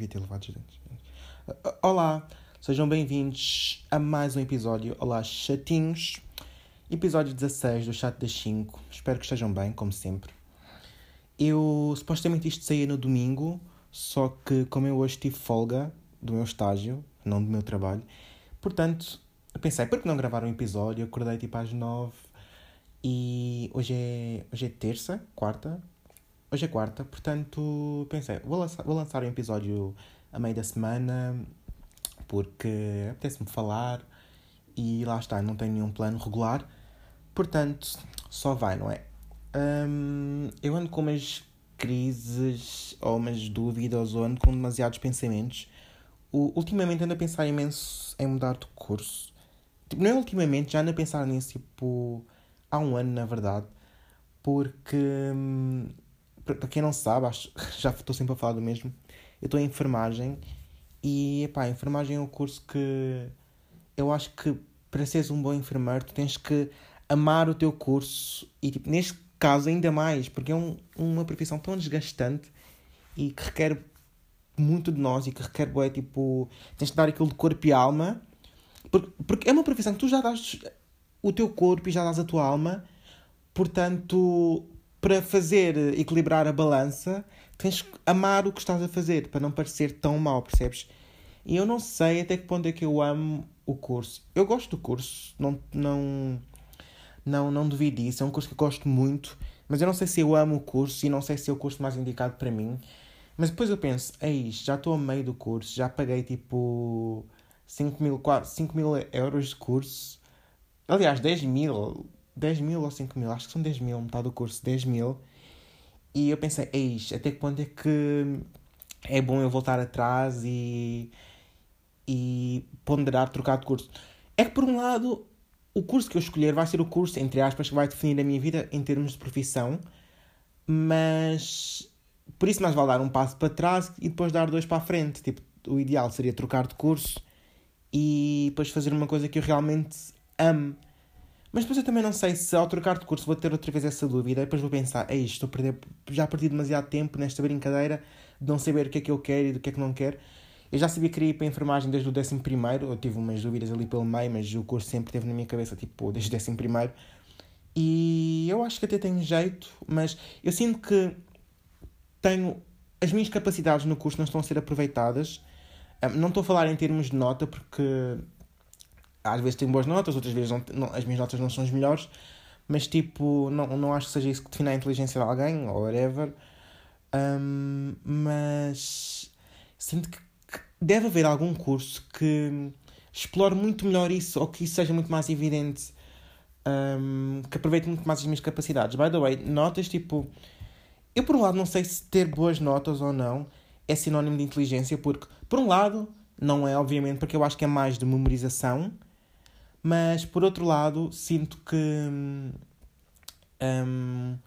devia ter levado os. Olá, sejam bem-vindos a mais um episódio. Olá, chatinhos. Episódio 16 do Chat das 5. Espero que estejam bem, como sempre. Eu supostamente isto saía no domingo, só que como eu hoje tive folga do meu estágio, não do meu trabalho, portanto, pensei, por que não gravar um episódio? Eu acordei tipo às 9 e hoje é, hoje é terça, quarta. Hoje é quarta, portanto pensei, vou lançar, vou lançar um episódio a meio da semana porque apetece-me falar e lá está, não tenho nenhum plano regular, portanto só vai, não é? Hum, eu ando com umas crises ou umas dúvidas ou ando com demasiados pensamentos. O, ultimamente ando a pensar imenso em mudar de curso. Tipo, não é ultimamente, já ando a pensar nisso tipo há um ano, na verdade, porque hum, para quem não sabe, acho, já estou sempre a falar do mesmo. Eu estou em enfermagem e epá, a enfermagem é um curso que eu acho que para seres um bom enfermeiro tu tens que amar o teu curso e tipo, neste caso ainda mais, porque é um, uma profissão tão desgastante e que requer muito de nós e que requer bué, tipo, tens que dar aquilo de corpo e alma. Porque, porque é uma profissão que tu já dás o teu corpo e já dás a tua alma, portanto, para fazer equilibrar a balança, tens que amar o que estás a fazer, para não parecer tão mal, percebes? E eu não sei até que ponto é que eu amo o curso. Eu gosto do curso, não, não, não, não duvido disso, é um curso que eu gosto muito, mas eu não sei se eu amo o curso e não sei se é o curso mais indicado para mim. Mas depois eu penso, é isto, já estou a meio do curso, já paguei tipo 5 mil, 5 mil euros de curso. Aliás, 10 mil, 10 mil ou 5 mil, acho que são 10 mil, metade do curso, 10 mil. E eu pensei, eis, até que ponto é que é bom eu voltar atrás e, e ponderar trocar de curso. É que, por um lado, o curso que eu escolher vai ser o curso, entre aspas, que vai definir a minha vida em termos de profissão, mas por isso mais vale dar um passo para trás e depois dar dois para a frente. Tipo, o ideal seria trocar de curso e depois fazer uma coisa que eu realmente amo. Mas depois eu também não sei se ao trocar de curso vou ter outra vez essa dúvida. Depois vou pensar, ei, estou a perder, já perdi demasiado tempo nesta brincadeira de não saber o que é que eu quero e do que é que não quero. Eu já sabia que queria ir para a enfermagem desde o 11 primeiro, eu tive umas dúvidas ali pelo meio, mas o curso sempre teve na minha cabeça, tipo, desde o 11 primeiro. E eu acho que até tenho jeito, mas eu sinto que tenho... As minhas capacidades no curso não estão a ser aproveitadas. Não estou a falar em termos de nota, porque às vezes tenho boas notas, outras vezes não, não, as minhas notas não são as melhores, mas tipo, não, não acho que seja isso que define a inteligência de alguém, ou whatever. Um, mas sinto que, que, deve haver algum curso que explore muito melhor isso, ou que isso seja muito mais evidente, um, que aproveite muito mais as minhas capacidades. By the way, notas tipo. Eu, por um lado, não sei se ter boas notas ou não é sinónimo de inteligência, porque, por um lado, não é, obviamente, porque eu acho que é mais de memorização mas por outro lado, sinto que um,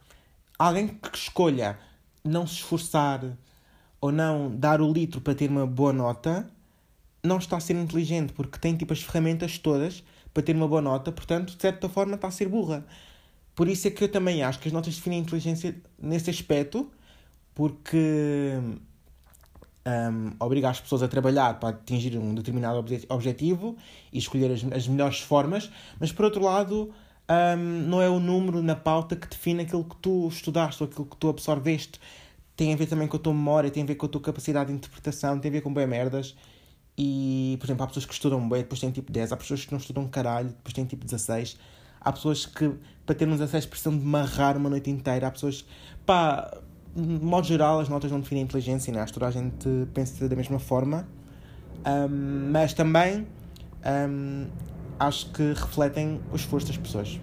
alguém que escolha não se esforçar ou não dar o litro para ter uma boa nota não está a ser inteligente, porque tem tipo as ferramentas todas para ter uma boa nota, portanto, de certa forma, está a ser burra. Por isso é que eu também acho que as notas definem a inteligência nesse aspecto, porque um, obriga as pessoas a trabalhar para atingir um determinado obje objetivo e escolher as, as melhores formas, mas por outro lado, um, não é o número na pauta que define aquilo que tu estudaste ou aquilo que tu absorveste. Tem a ver também com a tua memória, tem a ver com a tua capacidade de interpretação, tem a ver com bem merdas. E, por exemplo, há pessoas que estudam bem, depois têm tipo 10, há pessoas que não estudam caralho, depois têm tipo 16. Há pessoas que, para ter um 16, precisam de marrar uma noite inteira. Há pessoas, pá, de modo geral, as notas não definem inteligência, né? acho que toda a gente pensa da mesma forma, um, mas também um, acho que refletem o esforço das pessoas.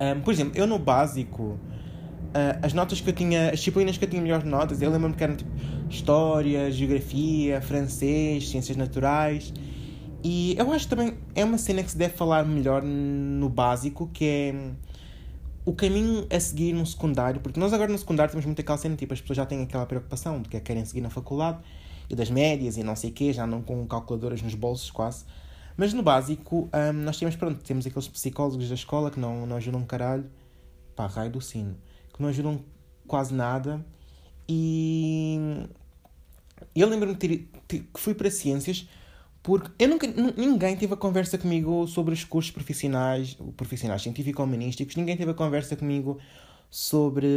Um, por exemplo, eu no básico, uh, as notas que eu tinha, as disciplinas que eu tinha melhores notas, eu lembro-me que eram tipo História, Geografia, Francês, Ciências Naturais. E eu acho que também é uma cena que se deve falar melhor no básico, que é o caminho a seguir no secundário, porque nós agora no secundário temos muita aquela cena, tipo, as pessoas já têm aquela preocupação de que querem seguir na faculdade e das médias e não sei o quê, já não com calculadoras nos bolsos quase. Mas no básico, um, nós temos, pronto, temos aqueles psicólogos da escola que não, não ajudam caralho, pá, raio do sino, que não ajudam quase nada E eu lembro-me que fui para ciências porque eu nunca, ninguém teve a conversa comigo sobre os cursos profissionais, profissionais científico-humanísticos, ninguém teve a conversa comigo sobre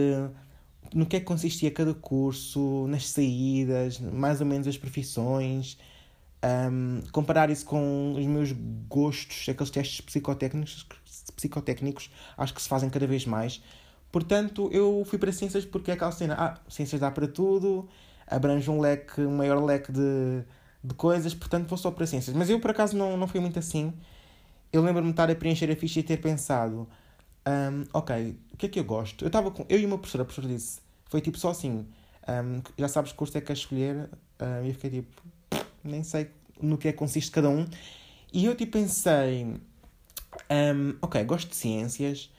no que é que consistia cada curso, nas saídas, mais ou menos as profissões, um, comparar isso com os meus gostos, aqueles testes psicotécnicos, psicotécnicos, acho que se fazem cada vez mais. Portanto, eu fui para ciências porque é aquela cena, ah, ciências dá para tudo, abrange um leque, um maior leque de de coisas, portanto vou só para ciências. Mas eu por acaso não, não fui muito assim. Eu lembro-me de estar a preencher a ficha e ter pensado: um, ok, o que é que eu gosto? Eu estava com. Eu e uma professora, a professora disse: foi tipo só assim, um, já sabes que curso é que queres escolher? E eu fiquei tipo: nem sei no que é que consiste cada um. E eu tipo pensei: um, ok, gosto de ciências,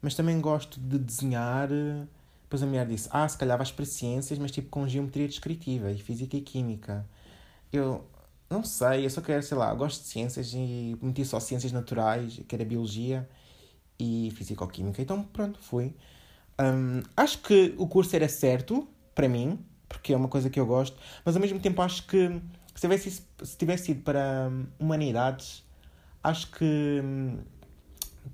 mas também gosto de desenhar. Depois a mulher disse: ah, se calhar vais para ciências, mas tipo com geometria descritiva e física e química eu não sei, eu só quero, sei lá, gosto de ciências e meti só ciências naturais, que era biologia e fisicoquímica. Então, pronto, fui. Um, acho que o curso era certo para mim, porque é uma coisa que eu gosto, mas ao mesmo tempo acho que se tivesse, se tivesse ido para hum, humanidades, acho que hum,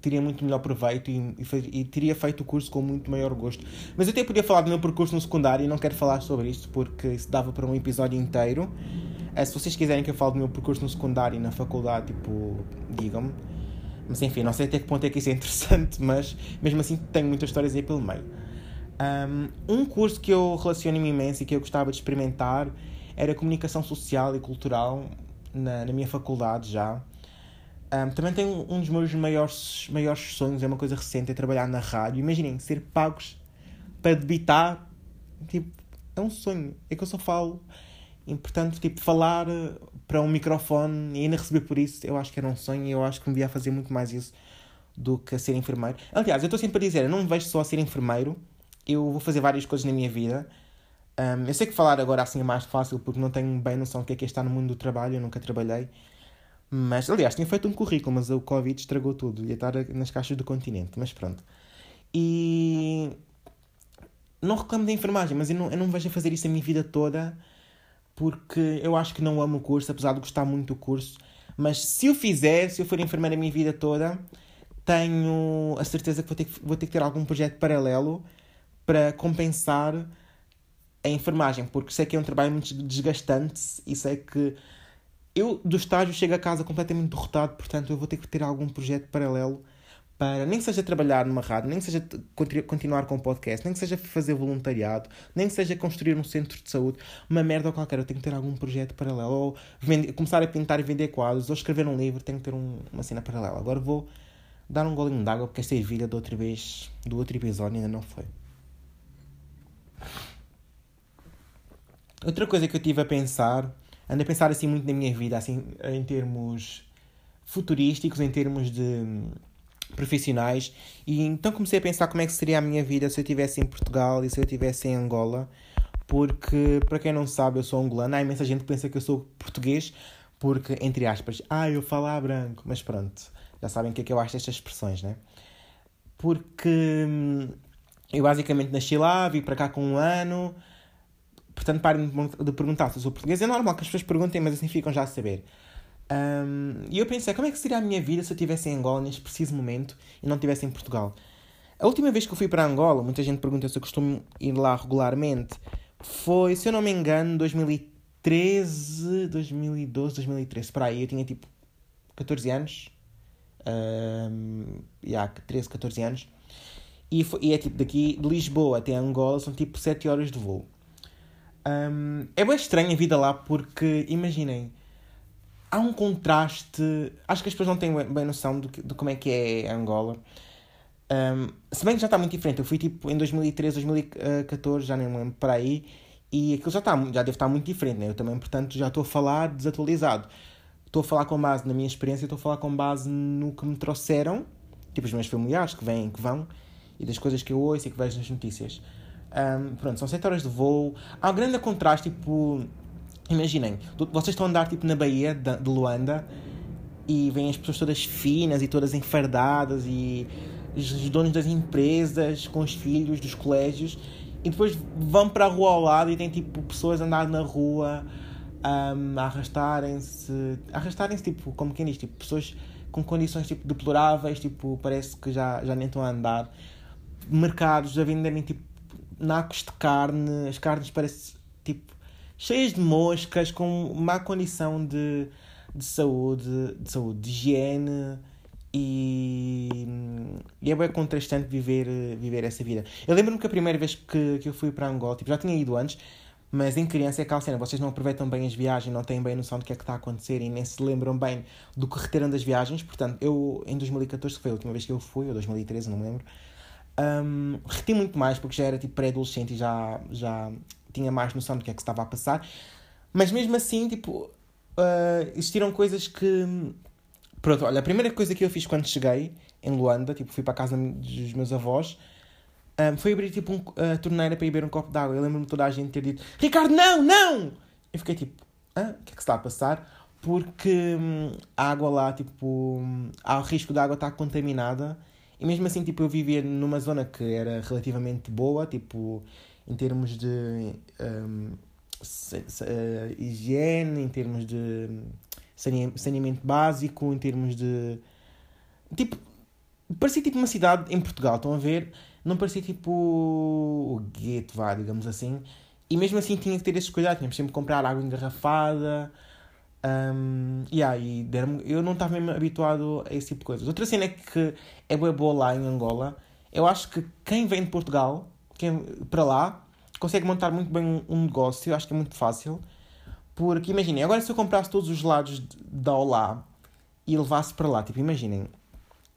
teria muito melhor proveito e, e, e, teria feito o curso com muito maior gosto. Mas eu até podia falar do meu percurso no secundário e não quero falar sobre isso porque isso dava para um episódio inteiro. É, se vocês quiserem que eu fale do meu percurso no secundário e na faculdade, tipo, digam-me. Mas enfim, não sei até que ponto é que isso é interessante, mas mesmo assim tenho muitas histórias aí pelo meio. Um, um curso que eu relaciono-me imenso e que eu gostava de experimentar era Comunicação Social e Cultural na, na minha faculdade já. Um, também tenho um dos meus maiores, maiores sonhos, é uma coisa recente, é trabalhar na rádio. Imaginem, ser pagos para debitar, tipo, é um sonho. É que eu só falo e, portanto, tipo, falar eh, para um microfone e ainda receber por isso, eu acho que era um sonho e eu acho que me via fazer muito mais isso do que ser enfermeiro. Aliás, eu estou sempre a dizer, eu não me vejo só a ser enfermeiro, eu vou fazer várias coisas na minha vida. Um, eu sei que falar agora assim é mais fácil porque não tenho bem noção do que é que é estar no mundo do trabalho, eu nunca trabalhei. Mas, aliás, tinha feito um currículo, mas o Covid estragou tudo. Ia estar nas caixas do continente, mas pronto. E. Não reclamo da enfermagem, mas eu não, eu não me vejo a fazer isso a minha vida toda porque eu acho que não amo o curso, apesar de gostar muito do curso. Mas se eu fizer, se eu for enfermeira a minha vida toda, tenho a certeza que vou ter que, vou ter, que ter algum projeto paralelo para compensar a enfermagem, porque sei que é um trabalho muito desgastante e sei que eu do estágio chego a casa completamente derrotado, portanto eu vou ter que ter algum projeto paralelo para nem que seja trabalhar numa rádio, nem que seja continuar com o podcast, nem que seja fazer voluntariado, nem que seja construir um centro de saúde, uma merda ou qualquer, eu tenho que ter algum projeto paralelo, ou vender, começar a pintar e vender quadros, ou escrever um livro, tenho que ter um, uma cena paralela. Agora vou dar um golinho d'água porque esta ervilha da outra vez, do outro episódio ainda não foi. Outra coisa que eu tive a pensar, ando a pensar assim muito na minha vida, assim, em termos futurísticos, em termos de profissionais. E então comecei a pensar como é que seria a minha vida se eu estivesse em Portugal e se eu estivesse em Angola. Porque, para quem não sabe, eu sou angolano. Há imensa gente que pensa que eu sou português, porque, entre aspas, ah, eu falo a branco. Mas pronto, já sabem o que é que eu acho destas expressões, né? Porque hum, eu basicamente nasci lá, vim para cá com um ano. Portanto, parem de perguntar se eu sou português. É normal que as pessoas perguntem, mas assim ficam já a saber. Um, e eu pensei, como é que seria a minha vida se eu estivesse em Angola neste preciso momento e não estivesse em Portugal? A última vez que eu fui para Angola, muita gente pergunta se eu costumo ir lá regularmente, foi, se eu não me engano, 2013, 2012, 2013. Para aí, eu tinha tipo 14 anos. Um, yeah, 13, 14 anos. E, foi, e é tipo daqui de Lisboa até Angola são tipo 7 horas de voo. Um, é bem estranha a vida lá porque, imaginem, há um contraste. Acho que as pessoas não têm bem noção de, de como é que é Angola. Um, se bem que já está muito diferente. Eu fui tipo em 2013, 2014, já nem me lembro para aí. E aquilo já, está, já deve estar muito diferente, né? Eu também, portanto, já estou a falar desatualizado. Estou a falar com base na minha experiência, estou a falar com base no que me trouxeram, tipo os meus familiares que vêm, que vão, e das coisas que eu ouço e que vejo nas notícias. Um, pronto, são 7 horas de voo. Há um grande contraste, tipo, Imaginem, vocês estão a andar tipo na Baía de Luanda e vêm as pessoas todas finas e todas enfardadas e os donos das empresas com os filhos dos colégios e depois vão para a rua ao lado e tem tipo pessoas a andar na rua um, a arrastarem-se. Arrastarem-se, tipo, como quem diz, tipo, pessoas com condições tipo deploráveis, tipo, parece que já, já nem estão a andar. Mercados a venderem tipo nacos de carne, as carnes parecem tipo cheias de moscas, com má condição de, de saúde, de saúde, de higiene e, e é bem contrastante viver, viver essa vida. Eu lembro-me que a primeira vez que, que eu fui para Angola, tipo, já tinha ido antes, mas em criança é aquela cena, vocês não aproveitam bem as viagens, não têm bem noção do que é que está a acontecer e nem se lembram bem do que reteram das viagens. Portanto, eu em 2014, que foi a última vez que eu fui, ou 2013, não me lembro, um, reti muito mais porque já era tipo pré-adolescente e já, já tinha mais noção do que é que estava a passar. Mas mesmo assim, tipo, uh, existiram coisas que. Pronto, olha, a primeira coisa que eu fiz quando cheguei em Luanda, tipo, fui para a casa dos meus avós, um, foi abrir tipo um, a torneira para beber um copo de água. Eu lembro-me toda a gente ter dito: Ricardo, não, não! Eu fiquei tipo: Hã? o que é que está a passar? Porque hum, a água lá, tipo, hum, há o risco da água estar contaminada e mesmo assim, tipo, eu vivia numa zona que era relativamente boa, tipo, em termos de um, uh, higiene, em termos de saneamento básico, em termos de. Tipo, parecia tipo uma cidade em Portugal, estão a ver? Não parecia tipo o gueto, vá, digamos assim. E mesmo assim tinha que ter esses cuidados, tínhamos sempre que comprar água engarrafada um, yeah, e eu não estava mesmo habituado a esse tipo de coisas. Outra cena é que é boa, boa lá em Angola. Eu acho que quem vem de Portugal quem, para lá consegue montar muito bem um negócio. Eu acho que é muito fácil. Porque imaginem, agora se eu comprasse todos os lados da Olá e levasse para lá, tipo, imaginem,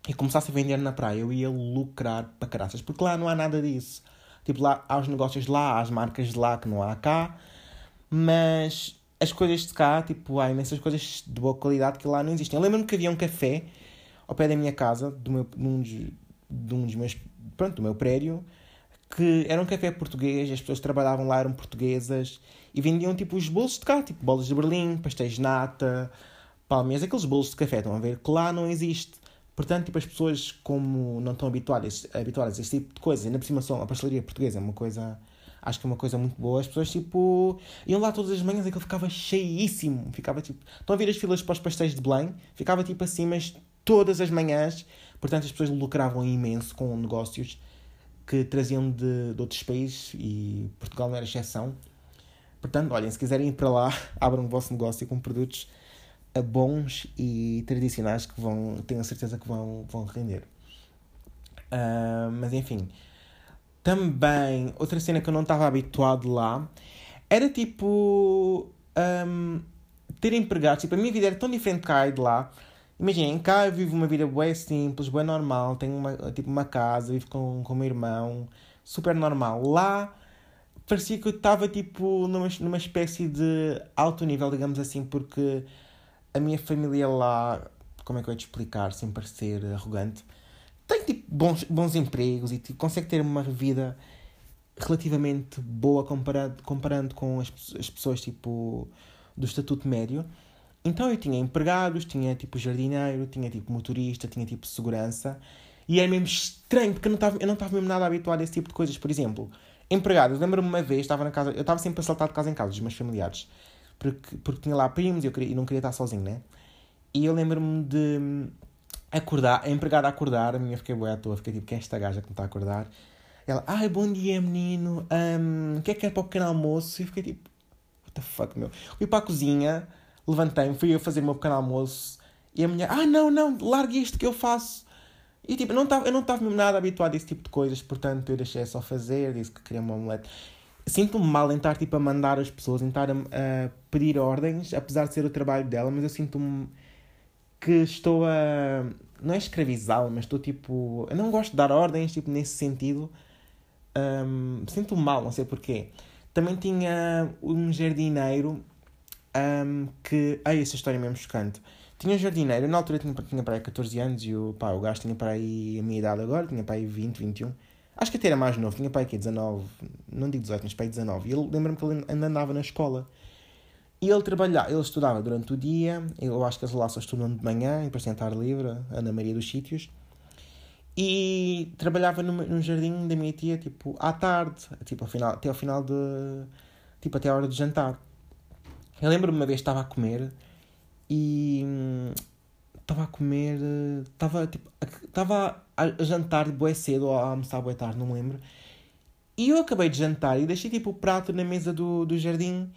e começasse a vender na praia, eu ia lucrar para caraças. Porque lá não há nada disso. Tipo, lá há os negócios lá, há as marcas lá que não há cá. Mas as coisas de cá, tipo, há imensas coisas de boa qualidade que lá não existem. Eu lembro-me que havia um café ao pé da minha casa, do meu, de, um dos, de um dos meus, pronto, do meu prédio, que era um café português, as pessoas que trabalhavam lá eram portuguesas e vendiam tipo os bolos de cá, tipo bolas de Berlim, pastéis de nata, palmeiras, aqueles bolos de café, estão a ver? Que lá não existe. Portanto, tipo, as pessoas, como não estão habituadas, habituadas a esse tipo de coisas, ainda por cima são a pastelaria portuguesa, é uma coisa acho que é uma coisa muito boa. As pessoas, tipo, iam lá todas as manhãs e aquilo ficava cheíssimo. Ficava, tipo... Estão a ver as filas para os pastéis de Belém? Ficava, tipo, assim, mas todas as manhãs. Portanto, as pessoas lucravam imenso com negócios que traziam de, de outros países e Portugal não era exceção. Portanto, olhem, se quiserem ir para lá, abram o vosso negócio com produtos bons e tradicionais que vão, tenho a certeza que vão, vão render. Uh, mas enfim, também, outra cena que eu não estava habituado lá era tipo. Um, ter empregados. Tipo, a minha vida era tão diferente cá e de lá. Imaginem, cá eu vivo uma vida bem simples, bem normal. Tenho uma, tipo, uma casa, vivo com, com o meu irmão, super normal. Lá parecia que eu estava tipo numa, numa espécie de alto nível, digamos assim, porque a minha família lá, como é que eu ia te explicar sem parecer arrogante, tem tipo bons, bons empregos e tipo, consegue ter uma vida relativamente boa comparado, comparando com as, as pessoas tipo do estatuto médio. Então eu tinha empregados, tinha tipo jardineiro, tinha tipo motorista, tinha tipo segurança. E era mesmo estranho, porque eu não estava, eu mesmo nada habituado a esse tipo de coisas. Por exemplo, empregados. Lembro-me uma vez, estava na casa, eu estava sempre a saltar de casa em casa dos meus familiares. Porque, porque tinha lá primos e eu, queria, e não queria estar sozinho, né? E eu lembro-me de acordar, a empregada a acordar, a minha fiquei boa à toa, fiquei tipo, quem é esta gaja que me está a acordar? Ela, ai, bom dia, menino, um, o que é que é para o pequeno almoço? E fiquei tipo, what the fuck, meu? Fui para a cozinha, levantei-me, fui eu fazer o meu pequeno almoço, e a mulher, ah, não, não, largue isto que eu faço. E tipo, não tava, eu não estava mesmo nada habituado a esse tipo de coisas, portanto eu deixei só fazer, disse que queria uma omelete. Sinto-me mal em estar tipo, a mandar as pessoas, em estar a, a pedir ordens, apesar de ser o trabalho dela, mas eu sinto-me que estou a. Não é escravizá-la, mas estou tipo. Eu não gosto de dar ordens, tipo, nesse sentido. Um, Sinto-me mal, não sei porquê. Também tinha um jardineiro um, que. Ai, essa história é mesmo chocante. Tinha um jardineiro, na altura tinha, tinha para aí 14 anos e o, pá, o gajo tinha para aí a minha idade agora, tinha para aí 20, 21. Acho que até era mais novo, tinha para aí aqui 19, não digo 18, mas para aí 19. E ele lembra-me que ele ainda andava na escola. E ele trabalhava, ele estudava durante o dia, eu acho que lá só estudam de manhã, e depois tentar livre, Ana Maria dos Sítios. E trabalhava no, no jardim da minha tia, tipo, à tarde, tipo, ao final, até ao final de. tipo, até a hora de jantar. Eu lembro-me uma vez estava a comer e. estava a comer. estava, tipo, estava a jantar bué cedo ou a almoçar bué tarde, não me lembro. E eu acabei de jantar e deixei, tipo, o prato na mesa do, do jardim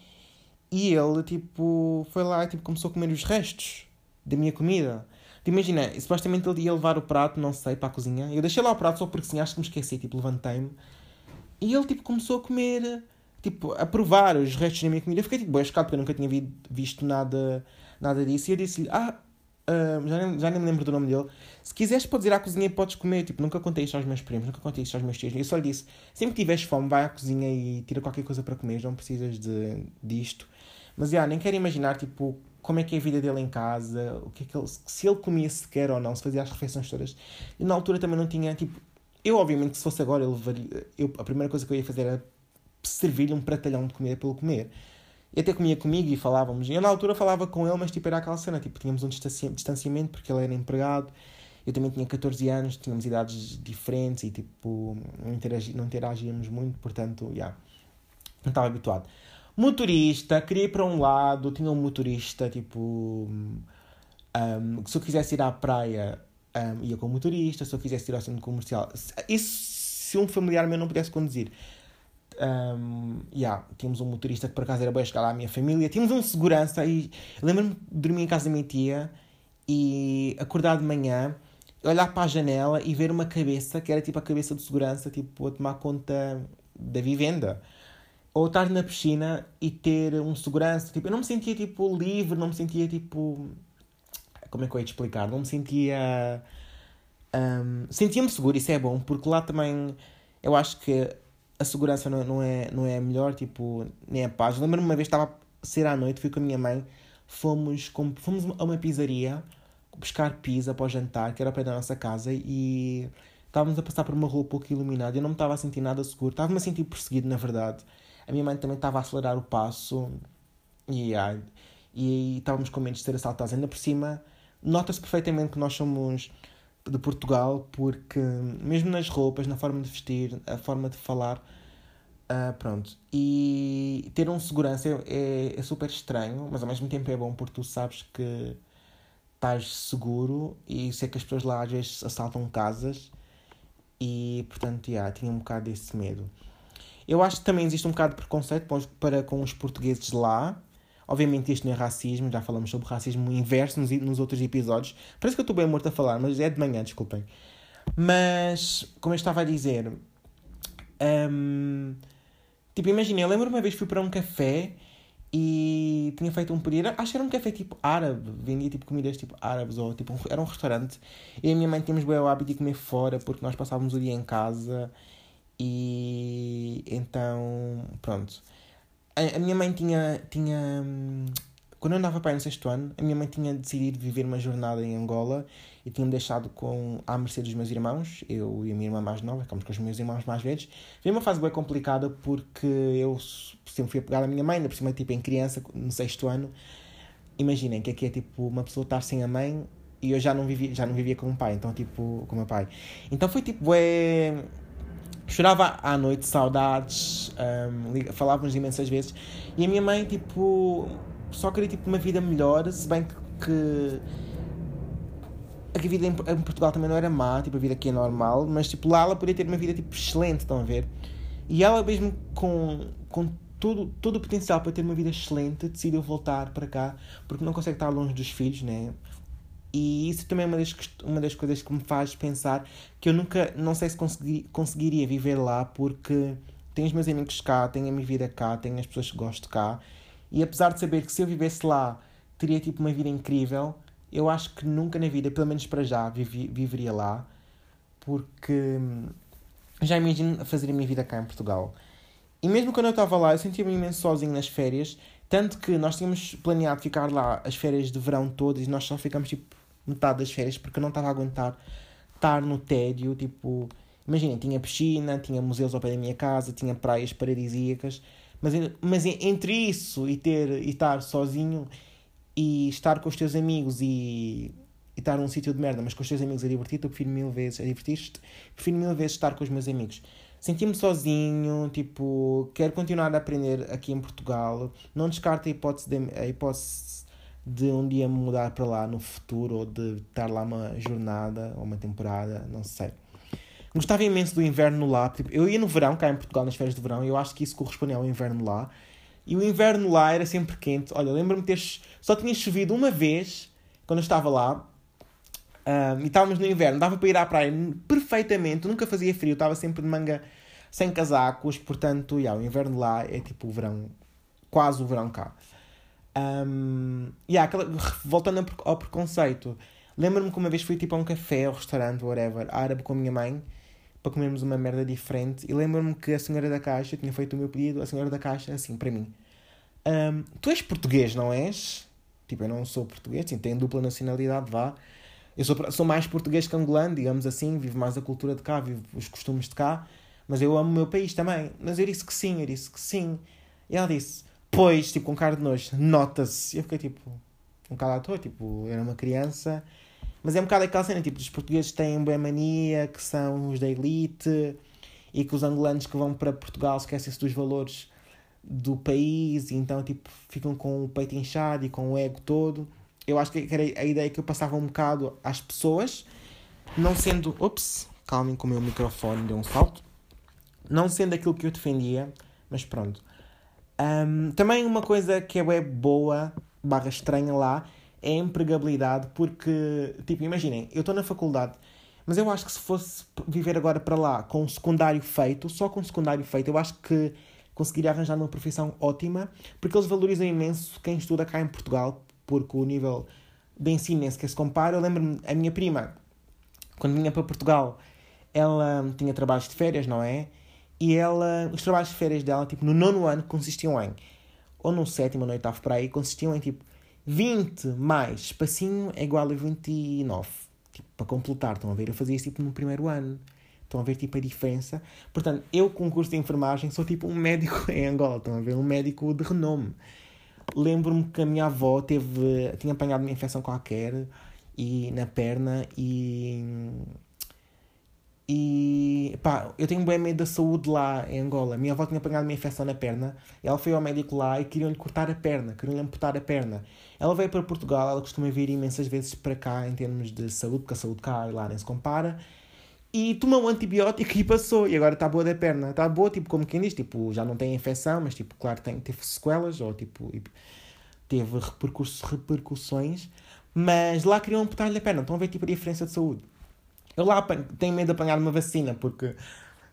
e ele, tipo, foi lá e tipo, começou a comer os restos da minha comida. Tipo, imagina, supostamente ele ia levar o prato, não sei, para a cozinha. Eu deixei lá o prato só porque sim, acho que me esqueci, tipo, levantei-me. E ele, tipo, começou a comer, tipo, a provar os restos da minha comida. Eu fiquei, tipo, bem chocado porque eu nunca tinha visto nada, nada disso. E eu disse-lhe, ah, uh, já, nem, já nem me lembro do nome dele. Se quiseres, podes ir à cozinha e podes comer. Tipo, nunca contei isto aos meus primos, nunca contei isto aos meus tios. Eu só lhe disse, sempre que tiveres fome, vai à cozinha e tira qualquer coisa para comer. Não precisas de, disto. Mas, já, nem quero imaginar, tipo, como é que é a vida dele em casa, o que é que ele, se ele comia sequer ou não, se fazia as refeições todas. E na altura também não tinha, tipo, eu obviamente se fosse agora, eu levaria, eu, a primeira coisa que eu ia fazer era servir-lhe um pratalhão de comida para ele comer. E até comia comigo e falávamos. Eu na altura falava com ele, mas tipo era aquela cena, tipo, tínhamos um distanciamento porque ele era empregado. Eu também tinha 14 anos, tínhamos idades diferentes e tipo, não, interagi, não interagíamos muito, portanto, já, yeah, não estava habituado. Motorista, queria ir para um lado, tinha um motorista, tipo. Um, se eu quisesse ir à praia, um, ia com o motorista, se eu quisesse ir ao centro comercial. Isso se um familiar meu não pudesse conduzir. Um, yeah, tínhamos um motorista que por acaso era bem chegar lá à minha família. Tínhamos um segurança e lembro-me de dormir em casa da minha tia e acordar de manhã, olhar para a janela e ver uma cabeça que era tipo a cabeça de segurança, tipo a tomar conta da vivenda ou estar na piscina e ter um segurança. Tipo, eu não me sentia tipo livre, não me sentia tipo. Como é que eu ia te explicar? Não me sentia. Um, Sentia-me seguro, isso é bom, porque lá também eu acho que a segurança não, não, é, não é a melhor, tipo, nem a paz. Lembro-me uma vez estava a sair à noite, fui com a minha mãe, fomos, com, fomos a uma pizzaria buscar pizza o jantar, que era para da nossa casa, e estávamos a passar por uma rua pouco iluminada. Eu não me estava a sentir nada seguro, estava-me a sentir perseguido, na verdade. A minha mãe também estava a acelerar o passo e, ah, e, estávamos com medo de ser assaltados. Ainda por cima, nota-se perfeitamente que nós somos de Portugal, porque mesmo nas roupas, na forma de vestir, a forma de falar, uh, pronto. E ter um segurança é, é super estranho, mas ao mesmo tempo é bom porque tu sabes que estás seguro e sei que as pessoas lá às vezes assaltam casas e portanto yeah, tinha um bocado desse medo. Eu acho que também existe um bocado de preconceito para com os portugueses lá. Obviamente isto não é racismo, já falamos sobre racismo inverso nos, nos outros episódios. Parece que eu estou bem morto a falar, mas é de manhã, desculpem. Mas, como eu estava a dizer, um, tipo, imagina, eu lembro uma vez fui para um café e tinha feito um pedido, acho que era um café tipo árabe, vendia tipo comidas tipo árabes, ou tipo, um, era um restaurante. E a minha mãe tínhamos bem o hábito de comer fora porque nós passávamos o dia em casa e então, pronto. A, a minha mãe tinha, tinha. Quando eu andava para aí no sexto ano, a minha mãe tinha decidido viver uma jornada em Angola e tinha-me deixado com, à mercê dos meus irmãos, eu e a minha irmã mais nova, ficamos com os meus irmãos mais velhos. Foi uma fase bem complicada porque eu sempre fui apegado à minha mãe, ainda por cima, tipo, em criança, no sexto ano. Imaginem que aqui é tipo uma pessoa estar sem a mãe e eu já não vivia, já não vivia com o pai, então, tipo, com o meu pai. Então foi tipo, é Chorava à noite, saudades, um, falávamos imensas vezes. E a minha mãe, tipo, só queria tipo, uma vida melhor, se bem que, a vida em, Portugal também não era má, tipo, a vida aqui é normal, mas tipo, lá ela podia ter uma vida tipo, excelente, estão a ver? E ela, mesmo com, com todo, todo o potencial para ter uma vida excelente, decidiu voltar para cá, porque não consegue estar longe dos filhos, né? E isso também é uma das, uma das coisas que me faz pensar que eu nunca, não sei se consegui, conseguiria viver lá, porque tenho os meus amigos cá, tenho a minha vida cá, tenho as pessoas que gosto cá. E apesar de saber que se eu vivesse lá teria tipo uma vida incrível, eu acho que nunca na vida, pelo menos para já, vivi, viveria lá, porque hum, já imagino fazer a minha vida cá em Portugal. E mesmo quando eu estava lá, eu sentia-me imenso sozinho nas férias, tanto que nós tínhamos planeado ficar lá as férias de verão todas e nós só ficamos tipo metade das férias porque eu não estava a aguentar estar no tédio. Tipo, imaginem, tinha piscina, tinha museus ao pé da minha casa, tinha praias paradisíacas, mas, mas entre isso e ter e estar sozinho e estar com os teus amigos e, e estar num sítio de merda, mas com os teus amigos a divertir-te, eu prefiro mil vezes a divertir-te, prefiro mil vezes estar com os meus amigos. Senti-me sozinho, tipo, quero continuar a aprender aqui em Portugal, não descarto a hipótese de, a hipótese de um dia mudar para lá no futuro, ou de estar lá uma jornada, ou uma temporada, não sei. Gostava imenso do inverno lá, tipo, eu ia no verão, cá em Portugal, nas férias de verão, e eu acho que isso correspondia ao inverno lá, e o inverno lá era sempre quente. Olha, lembro-me ter. Só tinha chovido uma vez quando eu estava lá. Um, e estávamos no inverno, dava para ir à praia perfeitamente, nunca fazia frio, estava sempre de manga sem casacos, portanto, yeah, o inverno lá é tipo o verão, quase o verão cá. Um, yeah, aquela, voltando ao preconceito, lembro-me que uma vez fui tipo a um café, ou restaurante, whatever, árabe com a minha mãe, para comermos uma merda diferente, e lembro-me que a senhora da caixa tinha feito o meu pedido, a senhora da caixa, assim, para mim. Um, tu és português, não és? Tipo, eu não sou português, sim, tenho dupla nacionalidade, vá. Eu sou, sou mais português que angolano, digamos assim, vivo mais a cultura de cá, vivo os costumes de cá, mas eu amo o meu país também. Mas eu disse que sim, eu disse que sim. E ela disse, pois, tipo, com cara de nojo, nota-se. Eu fiquei tipo, um bocado à toa, tipo, eu era uma criança. Mas é um bocado aquela cena, tipo, os portugueses têm boa mania, que são os da elite, e que os angolanos que vão para Portugal esquecem-se dos valores do país, e então, tipo, ficam com o peito inchado e com o ego todo eu acho que era a ideia que eu passava um bocado às pessoas, não sendo. Ops, calmem com o meu microfone, deu um salto. Não sendo aquilo que eu defendia, mas pronto. Um, também uma coisa que é boa, barra estranha lá, é a empregabilidade, porque, tipo, imaginem, eu estou na faculdade, mas eu acho que se fosse viver agora para lá com um secundário feito, só com um secundário feito, eu acho que conseguiria arranjar uma profissão ótima, porque eles valorizam imenso quem estuda cá em Portugal, porque o nível de ensino nem sequer se compara. Eu lembro-me, a minha prima, quando vinha para Portugal, ela tinha trabalhos de férias, não é? E ela, os trabalhos de férias dela, tipo, no nono ano, consistiam em, ou no sétimo ou no oitavo para aí, consistiam em, tipo, 20 mais espacinho é igual a 29. Tipo, para completar, estão a ver? Eu fazia isso, tipo, no primeiro ano. Estão a ver, tipo, a diferença. Portanto, eu, com o curso de enfermagem, sou, tipo, um médico em Angola, estão a ver? Um médico de renome. Lembro-me que a minha avó teve, tinha apanhado uma infecção qualquer e, na perna e. E pá, eu tenho bem medo da saúde lá em Angola. Minha avó tinha apanhado uma infecção na perna. Ela foi ao médico lá e queriam-lhe cortar a perna, queriam-lhe amputar a perna. Ela veio para Portugal, ela costuma vir imensas vezes para cá em termos de saúde, porque a saúde cá e lá nem se compara e tomou um antibiótico e passou. E agora está boa da perna. Está boa, tipo, como quem diz, tipo, já não tem infecção, mas, tipo, claro, tem, teve sequelas ou, tipo, teve repercussões. Mas lá queriam amputar-lhe a perna. Estão a ver, tipo, a diferença de saúde. Eu lá tenho medo de apanhar uma vacina, porque,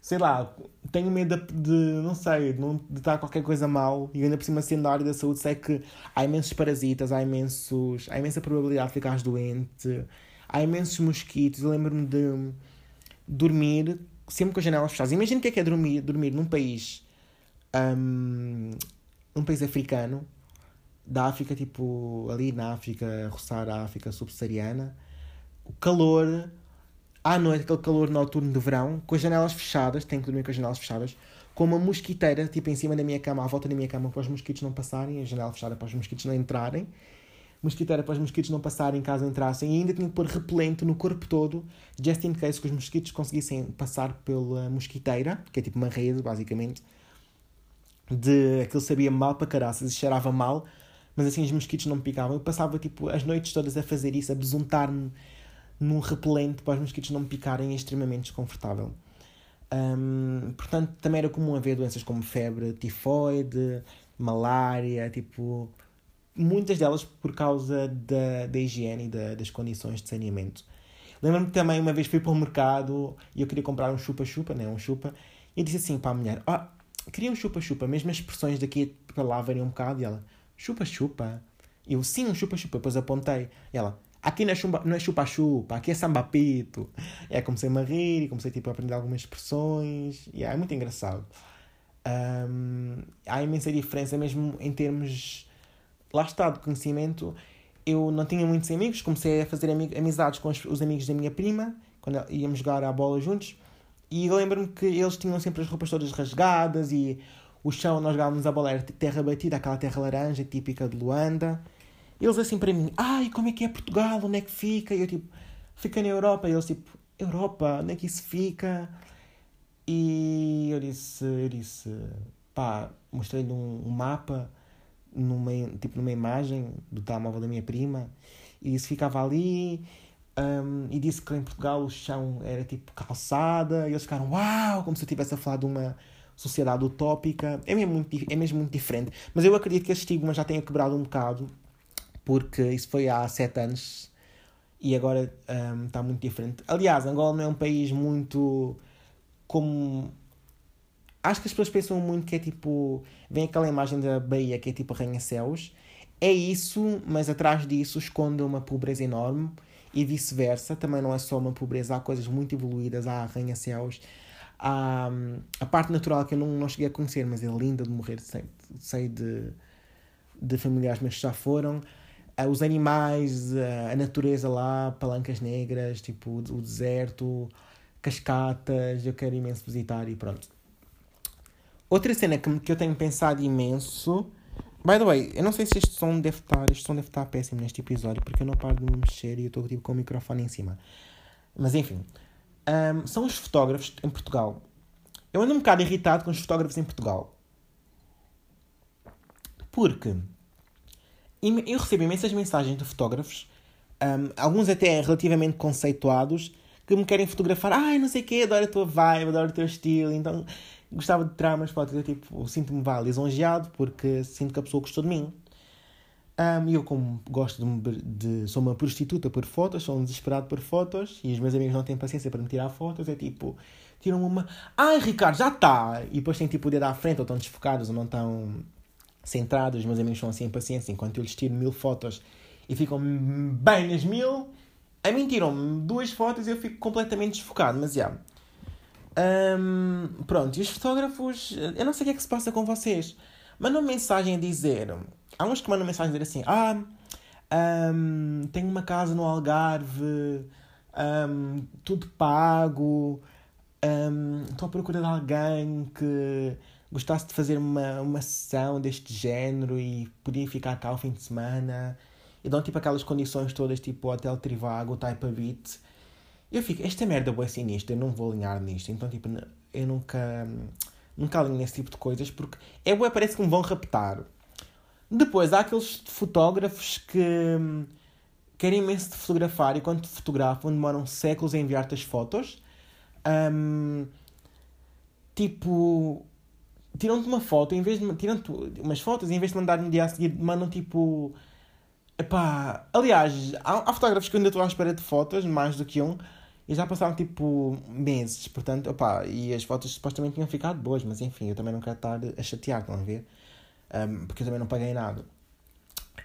sei lá, tenho medo de, não sei, de, estar qualquer coisa mal. E ainda por cima, sendo da área da saúde, sei que há imensos parasitas, há imensos... Há imensa probabilidade de ficares doente. Há imensos mosquitos. Eu lembro-me de dormir sempre com as janelas fechadas. Imagina o que é que é dormir, dormir num país. Um, num país africano, da África, tipo, ali na África, roçar a África subsaariana, o calor, à noite, aquele calor noturno de verão, com as janelas fechadas, tenho que dormir com as janelas fechadas, com uma mosquiteira, tipo, em cima da minha cama, à volta da minha cama, para os mosquitos não passarem, a janela fechada para os mosquitos não entrarem, mosquiteira para os mosquitos não passarem caso entrassem, e ainda tinha que pôr repelente no corpo todo, just in case que os mosquitos conseguissem passar pela mosquiteira, que é tipo uma rede, basicamente, de aquilo sabia mal para caraças e cheirava mal, mas assim os mosquitos não me picavam. Eu passava tipo as noites todas a fazer isso, a besuntar-me num repelente para os mosquitos não me picarem, é extremamente desconfortável. Um, portanto, também era comum haver doenças como febre, tifoide, malária, tipo muitas delas por causa da, da higiene e da, das condições de saneamento. Lembro-me também, uma vez fui para o mercado e eu queria comprar um chupa-chupa, né? um chupa, e disse assim para a mulher: oh, queria um chupa-chupa, mesmo as expressões daqui para lá variam um bocado, e ela: chupa-chupa? Eu: sim, um chupa-chupa. Depois apontei, e ela: aqui não é chupa-chupa, aqui é sambapito. Aí comecei a rir e comecei tipo, a aprender algumas expressões, e é muito engraçado. Um, há imensa diferença mesmo em termos lá está, de conhecimento, eu não tinha muitos amigos, comecei a fazer amizades com os amigos da minha prima, quando íamos jogar a bola juntos, e lembro-me que eles tinham sempre as roupas todas rasgadas e o chão nós jogávamos a bola era terra batida, aquela terra laranja típica de Luanda, Eles assim para mim, ai, como é que é Portugal? Onde é que fica? E eu tipo, fica na Europa. E eles tipo, Europa, onde é que isso fica? E eu disse, eu disse, pá, mostrei-lhe um, um, mapa, numa, tipo numa imagem do telemóvel da minha prima, e isso ficava ali, um, e disse que em Portugal o chão era tipo calçada, e eles ficaram, uau, como se eu estivesse a falar de uma sociedade utópica. É mesmo, muito, é mesmo muito diferente. Mas eu acredito que esse estigma já tenha quebrado um bocado, porque isso foi há sete anos e agora um, está muito diferente. Aliás, Angola não é um país muito como. Acho que as pessoas pensam muito que é tipo. Vem aquela imagem da Bahia que é tipo arranha-céus. É isso, mas atrás disso esconde uma pobreza enorme e vice-versa. Também não é só uma pobreza, há coisas muito evoluídas, há arranha-céus. Há a parte natural que eu não, não cheguei a conhecer, mas é linda de morrer, sei, sei de, de familiares meus que já foram. Os animais, a natureza lá, palancas negras, tipo o deserto, cascatas, eu quero imenso visitar e pronto. Outra cena que, que eu tenho pensado imenso. By the way, eu não sei se este som deve estar, este som deve estar péssimo neste episódio porque eu não paro de me mexer e eu estou tipo, com o microfone em cima. Mas enfim, um, são os fotógrafos em Portugal. Eu ando um bocado irritado com os fotógrafos em Portugal. Porque eu recebo imensas mensagens de fotógrafos, um, alguns até relativamente conceituados, que me querem fotografar. Ai, não sei o quê, adoro a tua vibe, adoro o teu estilo. Então gostava de tirar umas fotos. Eu tipo, sinto-me vá lisonjeado porque sinto que a pessoa gostou de mim. Um, eu, como gosto de, de, Sou uma prostituta por fotos, sou um desesperado por fotos e os meus amigos não têm paciência para me tirar fotos. É tipo, tiram uma. Ai, Ricardo, já está! E depois têm tipo o dedo à frente, ou estão desfocados, ou não estão centrados. Os meus amigos são assim, paciência. Enquanto eu lhes tiro mil fotos e ficam bem nas mil, a mim tiram-me duas fotos e eu fico completamente desfocado, mas já. Yeah. Um, pronto, e os fotógrafos, eu não sei o que é que se passa com vocês. Mandam mensagem a dizer. Há uns que mandam mensagem a dizer assim: Ah, um, tenho uma casa no Algarve, um, tudo pago, estou à procura de alguém que gostasse de fazer uma, uma sessão deste género e podia ficar cá ao fim de semana e dão tipo aquelas condições todas, tipo Hotel Trivago, Type Beat. Eu fico, esta merda é sinistra, eu não vou alinhar nisto. Então, tipo, eu nunca, nunca alinho nesse tipo de coisas porque é bué, parece que me vão raptar. Depois, há aqueles fotógrafos que hum, querem imenso de fotografar e quando fotografam demoram séculos a enviar-te as fotos. Um, tipo, tiram-te uma foto, em vez de tiram-te umas fotos, em vez de mandar no dia a seguir, mandam tipo Epá, aliás, há, há fotógrafos que ainda estou à espera de fotos, mais do que um, e já passaram tipo meses, portanto, opá, e as fotos supostamente tinham ficado boas, mas enfim, eu também não quero estar a chatear, estão a ver? Um, porque eu também não paguei nada.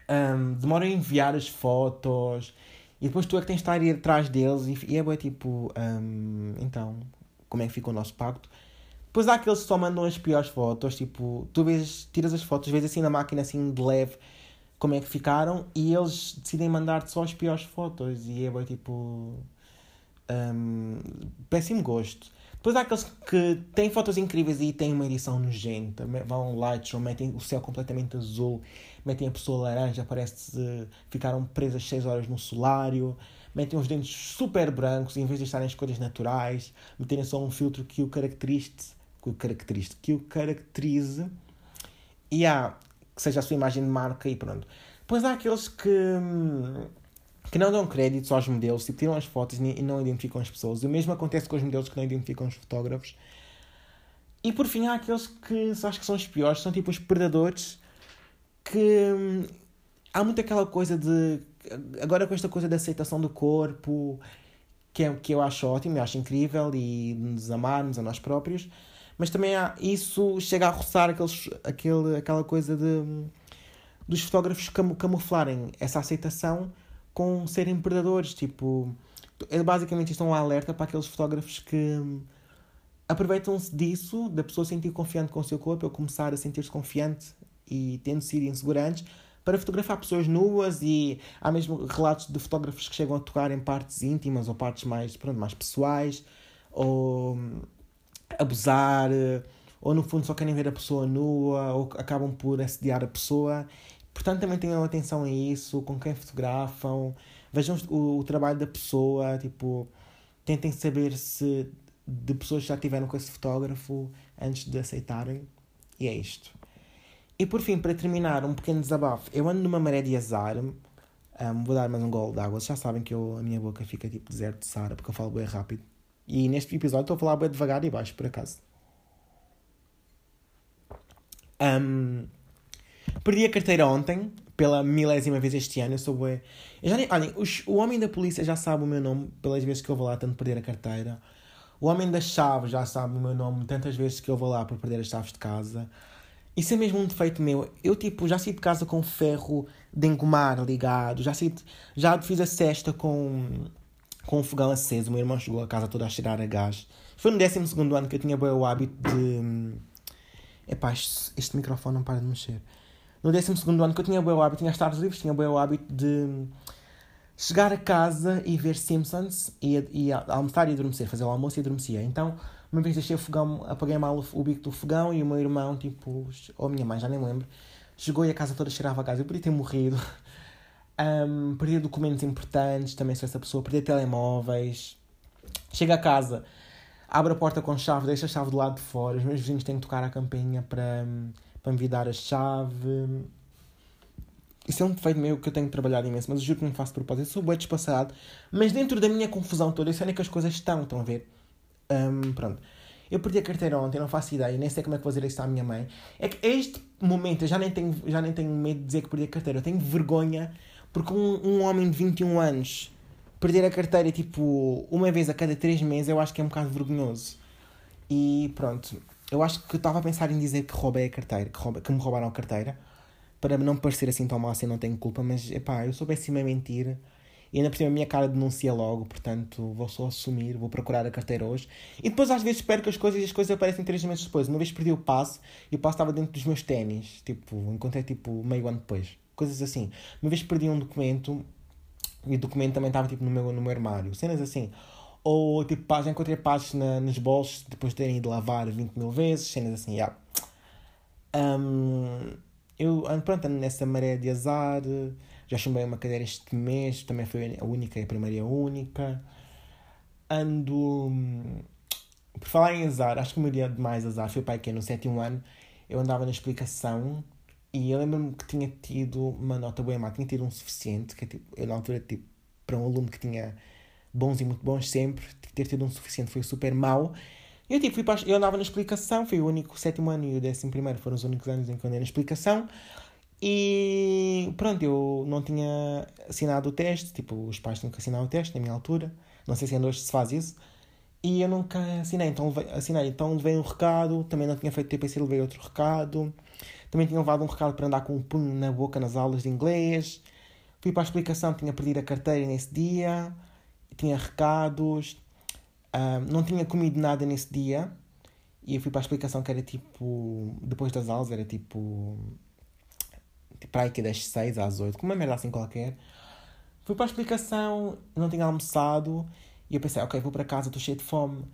Um, demora a enviar as fotos e depois tu é que tens de estar a ir atrás deles e, e é bem tipo, um, então, como é que fica o nosso pacto? Depois há aqueles que só mandam as piores fotos, tipo, tu vês, tiras as fotos, vês assim na máquina assim de leve como é que ficaram e eles decidem mandar-te só as piores fotos e é bem tipo. Um, péssimo gosto. Depois há aqueles que têm fotos incríveis e têm uma edição nojenta. Vão Lightroom, metem o céu completamente azul, metem a pessoa laranja, parece ficaram presas 6 horas no solário, metem os dentes super brancos em vez de estarem as cores naturais, meterem só um filtro que o caracterize, que o caracterize, que o caracterize. E há que seja a sua imagem de marca e pronto. Depois há aqueles que, que não dão créditos aos modelos, tipo, tiram as fotos e não identificam as pessoas. O mesmo acontece com os modelos que não identificam os fotógrafos. E por fim há aqueles que acho que são os piores, são tipo os predadores que há muito aquela coisa de agora com esta coisa da aceitação do corpo que, é, que eu acho ótimo, eu acho incrível e nos amarmos a nós próprios mas também há, isso chega a roçar aqueles, aquele, aquela coisa de dos fotógrafos camuflarem essa aceitação com serem predadores. Tipo, é basicamente isto é um alerta para aqueles fotógrafos que aproveitam-se disso, da pessoa sentir confiante com o seu corpo, ou começar a sentir-se confiante e tendo sido insegurantes, para fotografar pessoas nuas e há mesmo relatos de fotógrafos que chegam a tocar em partes íntimas ou partes mais, pronto, mais pessoais ou abusar, ou no fundo só querem ver a pessoa nua, ou acabam por assediar a pessoa. Portanto, também tenham atenção a isso, com quem fotografam, vejam o, o trabalho da pessoa, tipo, tentem saber se de pessoas que já tiveram com esse fotógrafo antes de aceitarem. E é isto. E por fim, para terminar, um pequeno desabafo. Eu ando numa maré de azar. Um, vou dar mais um golo de água. Já sabem que eu, a minha boca fica tipo deserto de Sara porque eu falo bem rápido. E neste episódio estou a falar bem devagar e baixo, por acaso. Um, perdi a carteira ontem, pela milésima vez este ano. Eu sou bué. Eu já nem, olhem, os, o homem da polícia já sabe o meu nome pelas vezes que eu vou lá tanto perder a carteira. O homem das chaves já sabe o meu nome tantas vezes que eu vou lá por perder as chaves de casa. Isso é mesmo um defeito meu. Eu, tipo, já saí de casa com ferro de engomar ligado. Já, saí, já fiz a cesta com, com o fogão aceso. O meu irmão chegou a casa toda a cheirar a gás. Foi no 12 ano que eu tinha bem o hábito de. Epá, este, este microfone não para de mexer. No 12 ano que eu tinha bem o hábito, tinha as tardes livres, tinha bem o hábito de chegar a casa e ver Simpsons e, e almoçar e adormecer, fazer o almoço e adormecia. Então uma vez deixei o fogão, apaguei mal o, bico do fogão e o meu irmão, tipo, ou a minha mãe, já nem lembro, chegou e a casa toda cheirava a gás. Eu podia ter morrido. Um, perdi documentos importantes, também sou essa pessoa, perdi telemóveis. Chega a casa, abre a porta com chave, deixa a chave do lado de fora. Os meus vizinhos têm que tocar a campainha para, para me vir dar a chave. Isso é um defeito meu que eu tenho trabalhado imenso, mas eu juro que não faço propósito. Eu sou bem despassado, mas dentro da minha confusão toda, eu sei onde é que as coisas estão, estão a ver? Um, pronto. Eu perdi a carteira ontem, não faço ideia, nem sei como é que vou dizer isso à minha mãe. É que este momento eu já nem tenho, já nem tenho medo de dizer que perdi a carteira. Eu tenho vergonha porque um, um homem de 21 anos perder a carteira tipo uma vez a cada 3 meses eu acho que é um bocado vergonhoso. E pronto, eu acho que estava a pensar em dizer que roubei a carteira, que, que me roubaram a carteira, para não parecer assim tão mal assim, não tenho culpa, mas epá, eu sou péssima a mentir e ainda por cima a minha cara denuncia logo, portanto vou só assumir, vou procurar a carteira hoje. E depois às vezes espero que as coisas as coisas aparecem três meses depois. Uma vez perdi o passo e o passo estava dentro dos meus ténis, tipo, encontrei tipo meio ano depois. Coisas assim. Uma vez perdi um documento e o documento também estava tipo no meu, no meu armário. Cenas assim. Ou tipo, já encontrei passos na, nos bolsos depois de terem ido lavar 20 mil vezes. Cenas assim, yeah. Um, eu, pronto, ando nessa maré de azar. Já chumbei uma cadeira este mês, também foi a única e a primeira a única. Ando. Por falar em azar, acho que o meu dia de mais azar foi pai que no sétimo ano eu andava na explicação e eu lembro-me que tinha tido uma nota boa má, tinha tido um suficiente, que é tipo, eu na altura, tipo, para um aluno que tinha bons e muito bons sempre, ter tido um suficiente foi super mau. Eu, tipo, fui para, eu andava na explicação, foi o único, o sétimo ano e o décimo primeiro foram os únicos anos em que eu andei na explicação. E pronto, eu não tinha assinado o teste, tipo, os pais tinham que assinar o teste na minha altura. Não sei se ainda hoje se faz isso. E eu nunca assinei, então levei, assinei, então levei um recado, também não tinha feito TPC, levei outro recado. Também tinha levado um recado para andar com um punho na boca nas aulas de inglês. Fui para a explicação, tinha perdido a carteira nesse dia, tinha recados, uh, não tinha comido nada nesse dia. E eu fui para a explicação que era tipo, depois das aulas, era tipo para aí que das 6 às 8, com uma merda assim qualquer. Fui para a explicação, não tinha almoçado e eu pensei, ok, vou para casa, estou cheio de fome.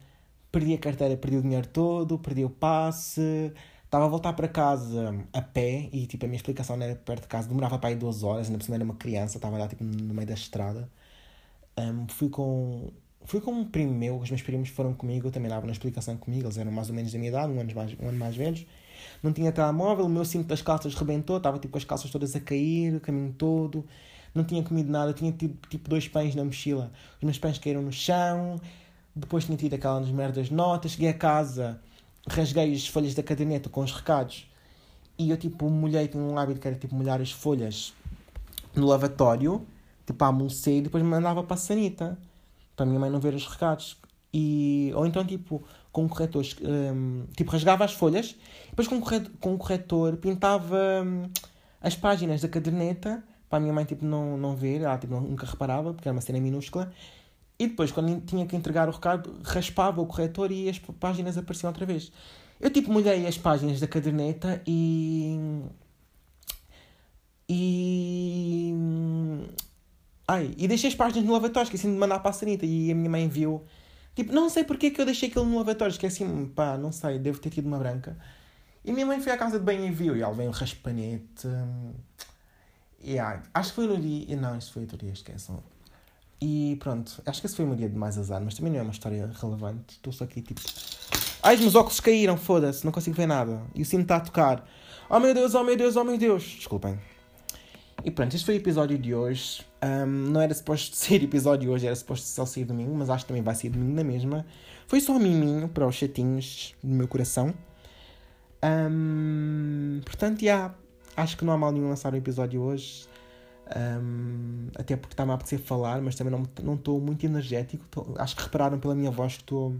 Perdi a carteira, perdi o dinheiro todo, perdi o passe. Estava a voltar para casa a pé e tipo a minha explicação era perto de casa, demorava para aí duas horas, ainda por cima era uma criança, estava lá tipo no meio da estrada. Um, fui com fui com um primo meu, os meus primos foram comigo, também davam na explicação comigo, eles eram mais ou menos da minha idade, um ano mais, um ano mais velhos. Não tinha telemóvel, o meu cinto das calças rebentou, estava tipo com as calças todas a cair, o caminho todo, não tinha comido nada, tinha tido tipo dois pães na mochila, os meus pães caíram no chão, depois tinha tido aquelas merdas notas, cheguei a casa, rasguei as folhas da caderneta com os recados e eu tipo molhei, tinha um hábito que era tipo molhar as folhas no lavatório, tipo a amolecer e depois mandava para a sanita, para a minha mãe não ver os recados. E, ou então tipo com corretores, um, tipo, rasgava as folhas, depois com, corretor, com corretor pintava um, as páginas da caderneta, para a minha mãe, tipo, não, não ver, ela, tipo, nunca reparava, porque era uma cena minúscula, e depois, quando tinha que entregar o recado, raspava o corretor e as páginas apareciam outra vez. Eu, tipo, molhei as páginas da caderneta e... E... Ai, e deixei as páginas no lavatório, esqueci de mandar para a sanita, e a minha mãe viu Tipo, não sei porque que eu deixei aquilo no lavatório. Esqueci-me, pá, não sei, devo ter tido uma branca. E minha mãe foi à casa de banho e viu. E ela veio um raspanete. Acho que foi no dia. Não, isso foi outro dia, esqueçam. E pronto, acho que esse foi um dia de mais azar, mas também não é uma história relevante. Estou só aqui tipo. Ai, os meus óculos caíram, foda-se, não consigo ver nada. E o sino está a tocar. Oh meu Deus, oh meu Deus, oh meu Deus. Desculpem. E pronto, este foi o episódio de hoje. Um, não era suposto ser episódio hoje, era suposto só sair domingo, mas acho que também vai sair domingo na mesma. Foi só um miminho para os chatinhos do meu coração. Um, portanto, já. Yeah, acho que não há mal nenhum lançar o episódio hoje. Um, até porque está-me a apetecer falar, mas também não estou muito energético. Tô, acho que repararam pela minha voz que estou.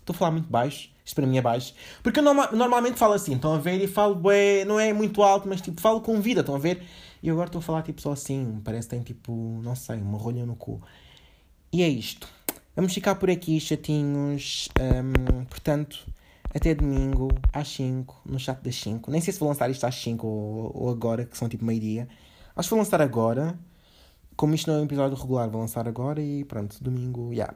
Estou a falar muito baixo. Isto para mim é baixo. Porque eu norma, normalmente falo assim, estão a ver? E falo, bué, não é muito alto, mas tipo, falo com vida, estão a ver? E agora estou a falar tipo só assim. Parece que tem tipo, não sei, uma rolha no cu. E é isto. Vamos ficar por aqui, chatinhos. Um, portanto, até domingo, às 5, no chat das 5. Nem sei se vou lançar isto às 5 ou, ou agora, que são tipo meio-dia. Acho que vou lançar agora. Como isto não é um episódio regular, vou lançar agora e pronto, domingo, yeah.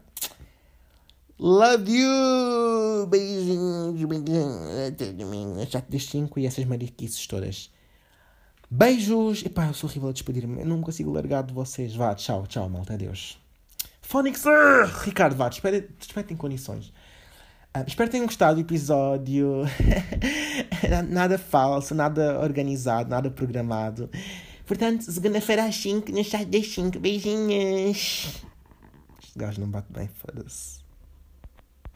Love you! Beijinhos, beijinhos. Até domingo, chat das 5 e essas mariquices todas. Beijos! Epá, eu sou horrível a despedir-me. Eu não consigo largar de vocês. Vá, tchau, tchau, malta. Adeus. Phonics! Ricardo, vá, espere, espere em condições. Uh, espero que tenham gostado do episódio. nada falso, nada organizado, nada programado. Portanto, segunda-feira às 5, no chat das 5. Beijinhos. Este gajo não bate bem, foda-se.